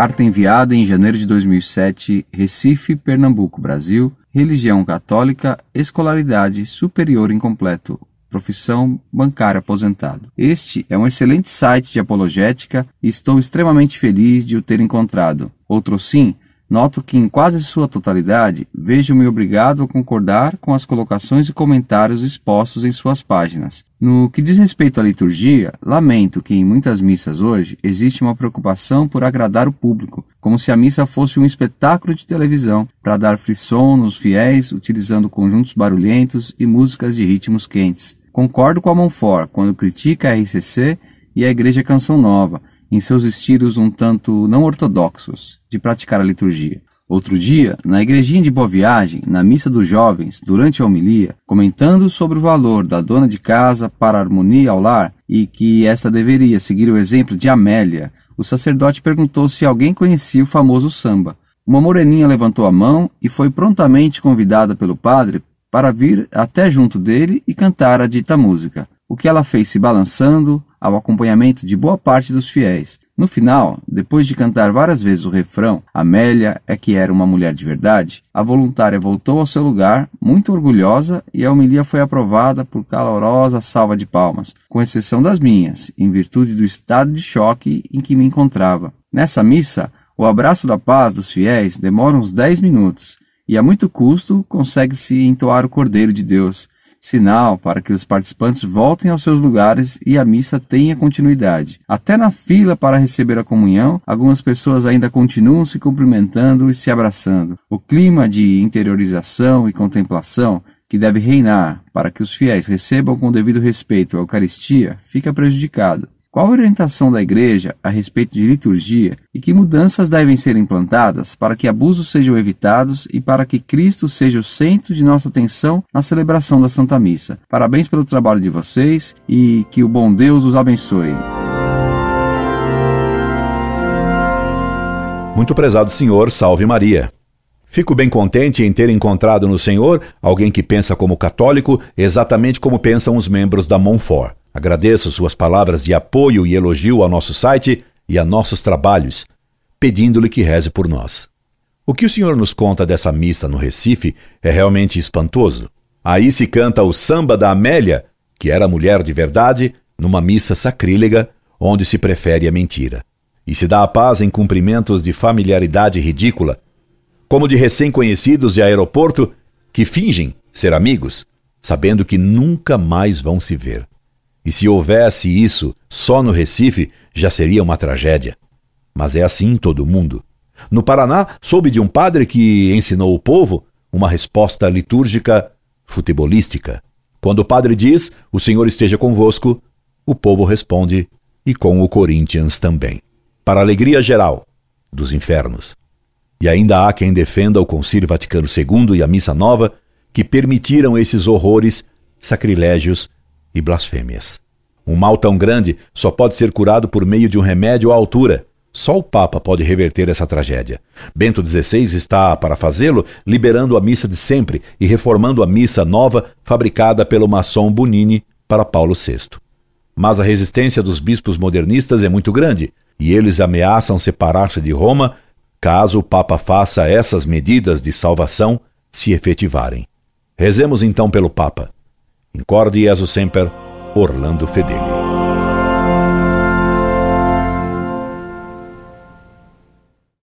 Carta enviada em janeiro de 2007, Recife, Pernambuco, Brasil. Religião católica, escolaridade superior incompleto. Profissão bancário aposentado. Este é um excelente site de apologética e estou extremamente feliz de o ter encontrado. Outro sim, Noto que, em quase sua totalidade, vejo-me obrigado a concordar com as colocações e comentários expostos em suas páginas. No que diz respeito à liturgia, lamento que em muitas missas hoje existe uma preocupação por agradar o público, como se a missa fosse um espetáculo de televisão para dar frisson nos fiéis, utilizando conjuntos barulhentos e músicas de ritmos quentes. Concordo com a Monfort quando critica a RCC e a Igreja Canção Nova, em seus estilos um tanto não ortodoxos de praticar a liturgia. Outro dia, na igrejinha de Boa Viagem, na missa dos jovens, durante a homilia, comentando sobre o valor da dona de casa para a harmonia ao lar e que esta deveria seguir o exemplo de Amélia, o sacerdote perguntou se alguém conhecia o famoso samba. Uma moreninha levantou a mão e foi prontamente convidada pelo padre para vir até junto dele e cantar a dita música, o que ela fez se balançando ao acompanhamento de boa parte dos fiéis. No final, depois de cantar várias vezes o refrão Amélia é que era uma mulher de verdade, a voluntária voltou ao seu lugar, muito orgulhosa, e a homilia foi aprovada por calorosa salva de palmas, com exceção das minhas, em virtude do estado de choque em que me encontrava. Nessa missa, o abraço da paz dos fiéis demora uns dez minutos, e a muito custo consegue-se entoar o Cordeiro de Deus, sinal para que os participantes voltem aos seus lugares e a missa tenha continuidade. Até na fila para receber a comunhão, algumas pessoas ainda continuam se cumprimentando e se abraçando. O clima de interiorização e contemplação que deve reinar para que os fiéis recebam com devido respeito a Eucaristia fica prejudicado. Qual a orientação da Igreja a respeito de liturgia e que mudanças devem ser implantadas para que abusos sejam evitados e para que Cristo seja o centro de nossa atenção na celebração da Santa Missa? Parabéns pelo trabalho de vocês e que o bom Deus os abençoe. Muito prezado Senhor, salve Maria. Fico bem contente em ter encontrado no Senhor alguém que pensa como católico exatamente como pensam os membros da Montfort. Agradeço suas palavras de apoio e elogio ao nosso site e a nossos trabalhos, pedindo-lhe que reze por nós. O que o senhor nos conta dessa missa no Recife é realmente espantoso. Aí se canta o samba da Amélia, que era mulher de verdade, numa missa sacrílega, onde se prefere a mentira. E se dá a paz em cumprimentos de familiaridade ridícula, como de recém-conhecidos de aeroporto que fingem ser amigos, sabendo que nunca mais vão se ver. E se houvesse isso só no Recife, já seria uma tragédia. Mas é assim em todo o mundo. No Paraná, soube de um padre que ensinou o povo uma resposta litúrgica futebolística. Quando o padre diz: O Senhor esteja convosco, o povo responde: E com o Corinthians também. Para alegria geral dos infernos. E ainda há quem defenda o Concílio Vaticano II e a Missa Nova, que permitiram esses horrores, sacrilégios e blasfêmias. Um mal tão grande só pode ser curado por meio de um remédio à altura. Só o Papa pode reverter essa tragédia. Bento XVI está, para fazê-lo, liberando a missa de sempre e reformando a missa nova fabricada pelo maçom Bonini para Paulo VI. Mas a resistência dos bispos modernistas é muito grande e eles ameaçam separar-se de Roma caso o Papa faça essas medidas de salvação se efetivarem. Rezemos então pelo Papa. Incorde Jesus Semper, Orlando Fedeli.